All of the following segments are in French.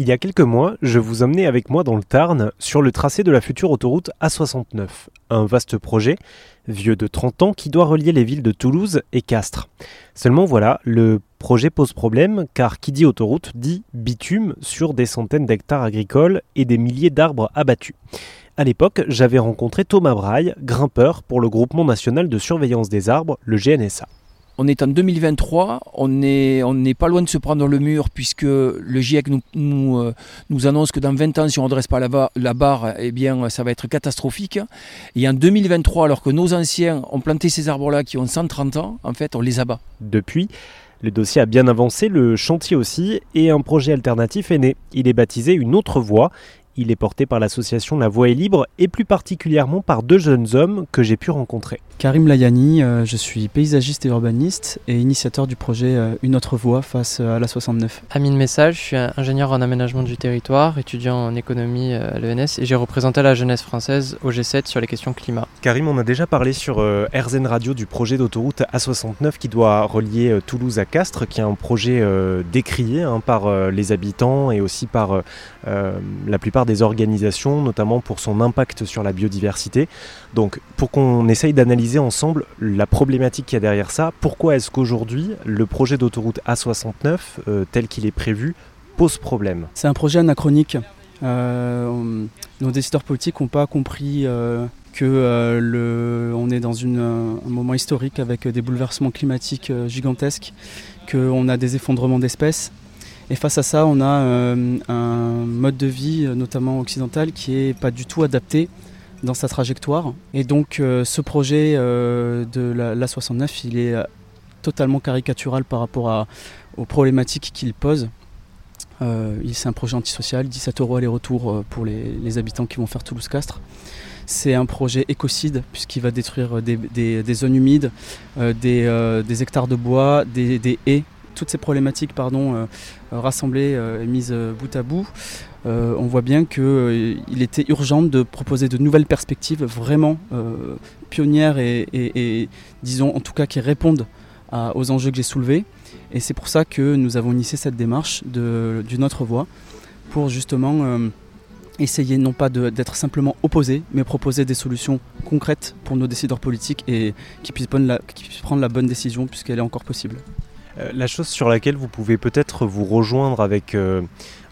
Il y a quelques mois, je vous emmenais avec moi dans le Tarn sur le tracé de la future autoroute A69, un vaste projet, vieux de 30 ans, qui doit relier les villes de Toulouse et Castres. Seulement voilà, le projet pose problème car qui dit autoroute dit bitume sur des centaines d'hectares agricoles et des milliers d'arbres abattus. À l'époque, j'avais rencontré Thomas Braille, grimpeur pour le groupement national de surveillance des arbres, le GNSA. On est en 2023, on n'est pas loin de se prendre le mur puisque le GIEC euh, nous annonce que dans 20 ans, si on ne redresse pas la, la, barre, eh ça va être catastrophique. Et en 2023, alors que nos anciens ont planté ces arbres-là qui ont 130 ans, en fait, on les abat. Depuis, le dossier a bien avancé, le chantier aussi, et un projet alternatif est né. Il est baptisé Une autre voie il est porté par l'association La Voix est libre et plus particulièrement par deux jeunes hommes que j'ai pu rencontrer. Karim Layani, euh, je suis paysagiste et urbaniste et initiateur du projet euh, Une autre voie face euh, à la 69. Amine Message, je suis ingénieur en aménagement du territoire, étudiant en économie à l'ENS et j'ai représenté la jeunesse française au G7 sur les questions climat. Karim, on a déjà parlé sur RZN Radio du projet d'autoroute A69 qui doit relier Toulouse à Castres, qui est un projet décrié hein, par les habitants et aussi par la plupart des organisations, notamment pour son impact sur la biodiversité. Donc pour qu'on essaye d'analyser ensemble la problématique qu'il y a derrière ça, pourquoi est-ce qu'aujourd'hui le projet d'autoroute A69 euh, tel qu'il est prévu pose problème? C'est un projet anachronique. Euh, nos décideurs politiques n'ont pas compris euh, que le, on est dans un moment historique avec des bouleversements climatiques gigantesques, qu'on a des effondrements d'espèces et face à ça, on a euh, un mode de vie, notamment occidental, qui n'est pas du tout adapté dans sa trajectoire. Et donc euh, ce projet euh, de l'A69, il est totalement caricatural par rapport aux problématiques qu'il pose. c'est un projet antisocial, 17 euros aller-retour pour les, habitants qui vont faire Toulouse-Castres. C'est un projet écocide puisqu'il va détruire des, zones humides, des, hectares de bois, des haies toutes ces problématiques euh, euh, rassemblées euh, et mises bout à bout, on voit bien qu'il était urgent de proposer de nouvelles perspectives vraiment pionnières et, disons en tout cas qui répondent aux enjeux que j'ai soulevés. Et c'est pour ça que nous avons initié cette démarche d'une autre voie pour justement essayer non pas d'être simplement opposés, mais proposer des solutions concrètes pour nos décideurs politiques et qui puissent prendre la bonne décision puisqu'elle est encore possible. Euh, la chose sur laquelle vous pouvez peut-être vous rejoindre avec, euh,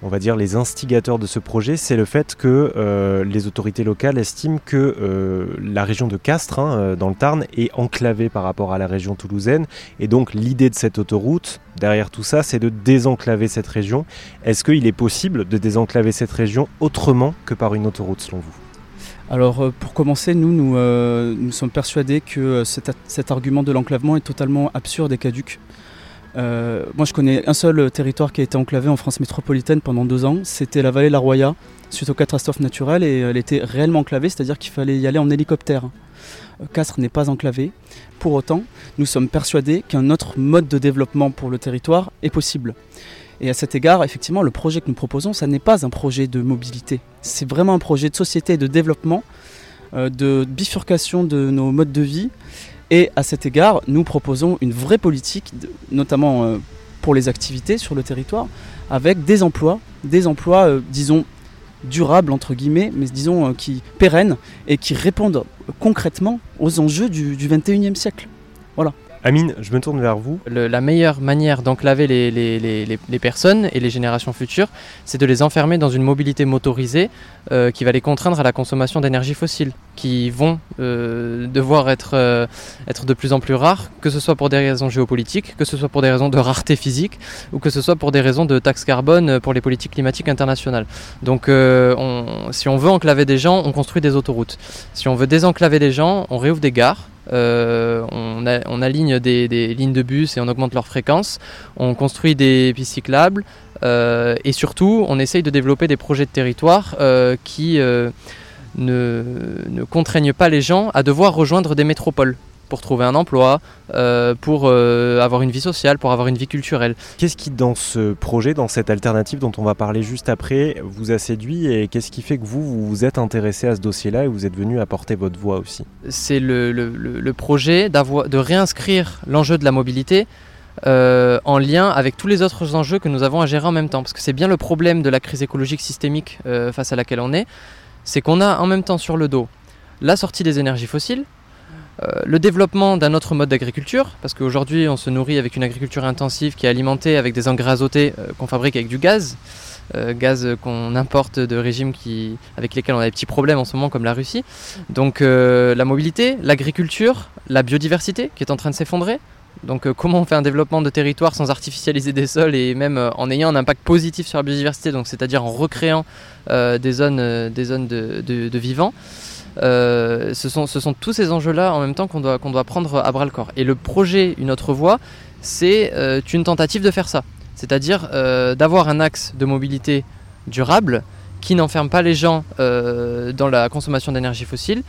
on va dire, les instigateurs de ce projet, c'est le fait que euh, les autorités locales estiment que la région de Castres, hein, dans le Tarn, est enclavée par rapport à la région toulousaine. Et donc l'idée de cette autoroute, derrière tout ça, c'est de désenclaver cette région. Est-ce qu'il est possible de désenclaver cette région autrement que par une autoroute, selon vous? Alors pour commencer, nous, nous, sommes persuadés que cet argument de l'enclavement est totalement absurde et caduque. Euh, moi, je connais un seul territoire qui a été enclavé en France métropolitaine pendant deux ans. C'était la vallée de la Roya, suite aux catastrophes naturelles, et elle était réellement enclavée, c'est-à-dire qu'il fallait y aller en hélicoptère. Euh, Castres n'est pas enclavé. Pour autant, nous sommes persuadés qu'un autre mode de développement pour le territoire est possible. Et à cet égard, effectivement, le projet que nous proposons, ça n'est pas un projet de mobilité. C'est vraiment un projet de société de développement, euh, de bifurcation de nos modes de vie et à cet égard, nous proposons une vraie politique, notamment euh, pour les activités sur le territoire, avec des emplois, des emplois, euh, disons, durables, entre guillemets, mais disons, euh, qui pérennes et qui répondent concrètement aux enjeux du, du 21e siècle. Voilà. Amine, je me tourne vers vous. la meilleure manière d'enclaver les, personnes et les générations futures, c'est de les enfermer dans une mobilité motorisée euh, qui va les contraindre à la consommation d'énergie fossile, qui vont euh, devoir être, euh, être de plus en plus rares, que ce soit pour des raisons géopolitiques, que ce soit pour des raisons de rareté physique, ou que ce soit pour des raisons de taxe carbone pour les politiques climatiques internationales. Donc si on veut enclaver des gens, on construit des autoroutes. Si on veut désenclaver des gens, on réouvre des gares euh, on, aligne des, lignes de bus et on augmente leur fréquence. On construit des pistes cyclables. Euh, et surtout, on essaye de développer des projets de territoire euh, qui ne, ne contraignent pas les gens à devoir rejoindre des métropoles pour trouver un emploi, euh, pour euh, avoir une vie sociale, pour avoir une vie culturelle. Qu'est-ce qui, dans ce projet, dans cette alternative dont on va parler juste après, vous a séduit et qu'est-ce qui fait que vous, vous, vous êtes intéressé à ce dossier-là et vous êtes venu apporter votre voix aussi? C'est le, le, le, projet de réinscrire l'enjeu de la mobilité en lien avec tous les autres enjeux que nous avons à gérer en même temps. Parce que c'est bien le problème de la crise écologique systémique face à laquelle on est, c'est qu'on a en même temps sur le dos la sortie des énergies fossiles, euh, le développement d'un autre mode d'agriculture, parce qu'aujourd'hui on se nourrit avec une agriculture intensive qui est alimentée avec des engrais azotés euh, qu'on fabrique avec du gaz, euh, gaz qu'on importe de régimes qui, avec lesquels on a des petits problèmes en ce moment comme la Russie. Donc la mobilité, l'agriculture, la biodiversité qui est en train de s'effondrer. Donc comment on fait un développement de territoire sans artificialiser des sols et même en ayant un impact positif sur la biodiversité, donc c'est-à-dire en recréant des zones, des zones de, de vivants. Euh, ce, sont, tous ces enjeux-là en même temps qu'on doit, qu'on doit prendre à bras le corps. Et le projet Une autre voie, c'est euh, une tentative de faire ça. C'est-à-dire euh, d'avoir un axe de mobilité durable qui n'enferme pas les gens dans la consommation d'énergie fossile,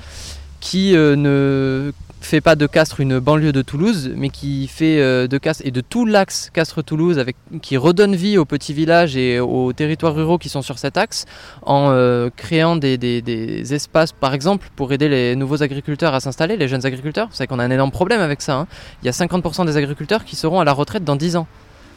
qui ne fait pas de Castres une banlieue de Toulouse, mais qui fait euh, de Castres et de tout l'axe Castres-Toulouse, avec, qui redonne vie aux petits villages et aux territoires ruraux qui sont sur cet axe, en euh, créant des, espaces, par exemple, pour aider les nouveaux agriculteurs à s'installer, les jeunes agriculteurs. Vous savez qu'on a un énorme problème avec ça. Hein. Il y a 50% des agriculteurs qui seront à la retraite dans 10 ans.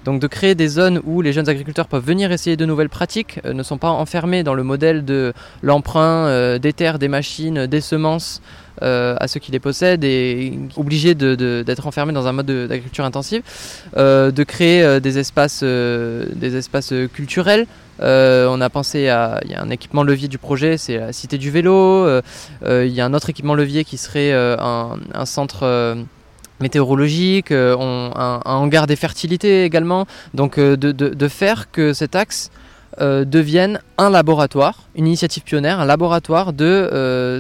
Donc de créer des zones où les jeunes agriculteurs peuvent venir essayer de nouvelles pratiques, euh, ne sont pas enfermés dans le modèle de l'emprunt des terres, des machines, des semences, euh, à ceux qui les possèdent et obligés d'être enfermés dans un mode d'agriculture intensive, euh, de créer euh, des espaces, des espaces culturels. on a pensé à, il y a un équipement levier du projet, c'est la cité du vélo. il y a un autre équipement levier qui serait un, centre météorologique, un, hangar des fertilités également. Donc de, de, faire que cet axe devienne un laboratoire, une initiative pionnière, un laboratoire de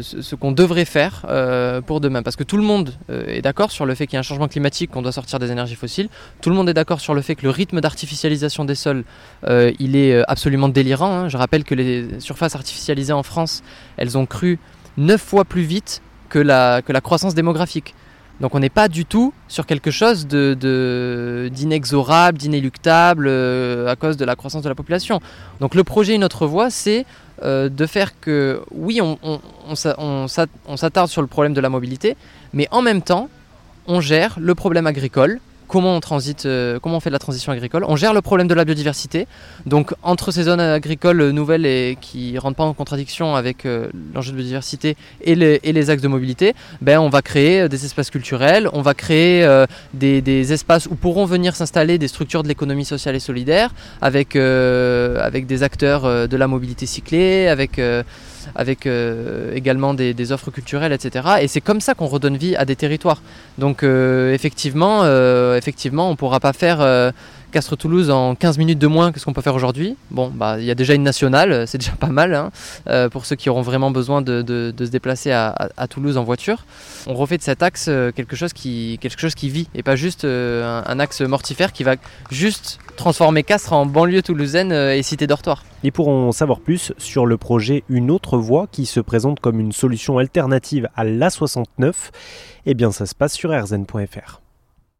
ce qu'on devrait faire euh, pour demain. Parce que tout le monde euh, est d'accord sur le fait qu'il y a un changement climatique, qu'on doit sortir des énergies fossiles. Tout le monde est d'accord sur le fait que le rythme d'artificialisation des sols, euh, il est absolument délirant. Hein. Je rappelle que les surfaces artificialisées en France, elles ont cru 9 fois plus vite que la, croissance démographique. Donc on n'est pas du tout sur quelque chose d'inexorable, d'inéluctable à cause de la croissance de la population. Donc le projet Une autre voie, c'est euh, de faire que, oui, on, s'attarde sur le problème de la mobilité, mais en même temps, on gère le problème agricole, comment on transite, euh, comment on fait de la transition agricole. On gère le problème de la biodiversité. Donc entre ces zones agricoles nouvelles et qui rentrent pas en contradiction avec euh, l'enjeu de biodiversité et les, axes de mobilité, ben, on va créer des espaces culturels, on va créer des, espaces où pourront venir s'installer des structures de l'économie sociale et solidaire avec, avec des acteurs de la mobilité cyclée, avec avec euh, également des, offres culturelles, etc. Et c'est comme ça qu'on redonne vie à des territoires. Donc euh, effectivement, euh, effectivement, on ne pourra pas faire Castres-Toulouse en 15 minutes de moins que ce qu'on peut faire aujourd'hui. Bon, bah, il y a déjà une nationale, c'est déjà pas mal hein, pour ceux qui auront vraiment besoin de, se déplacer à, Toulouse en voiture. On refait de cet axe quelque chose qui, quelque chose qui vit et pas juste un, axe mortifère qui va juste transformer Castres en banlieue toulousaine et cité dortoir. Ils pourront savoir plus sur le projet Une autre voie qui se présente comme une solution alternative à l'A69. Eh bien, ça se passe sur rzn.fr.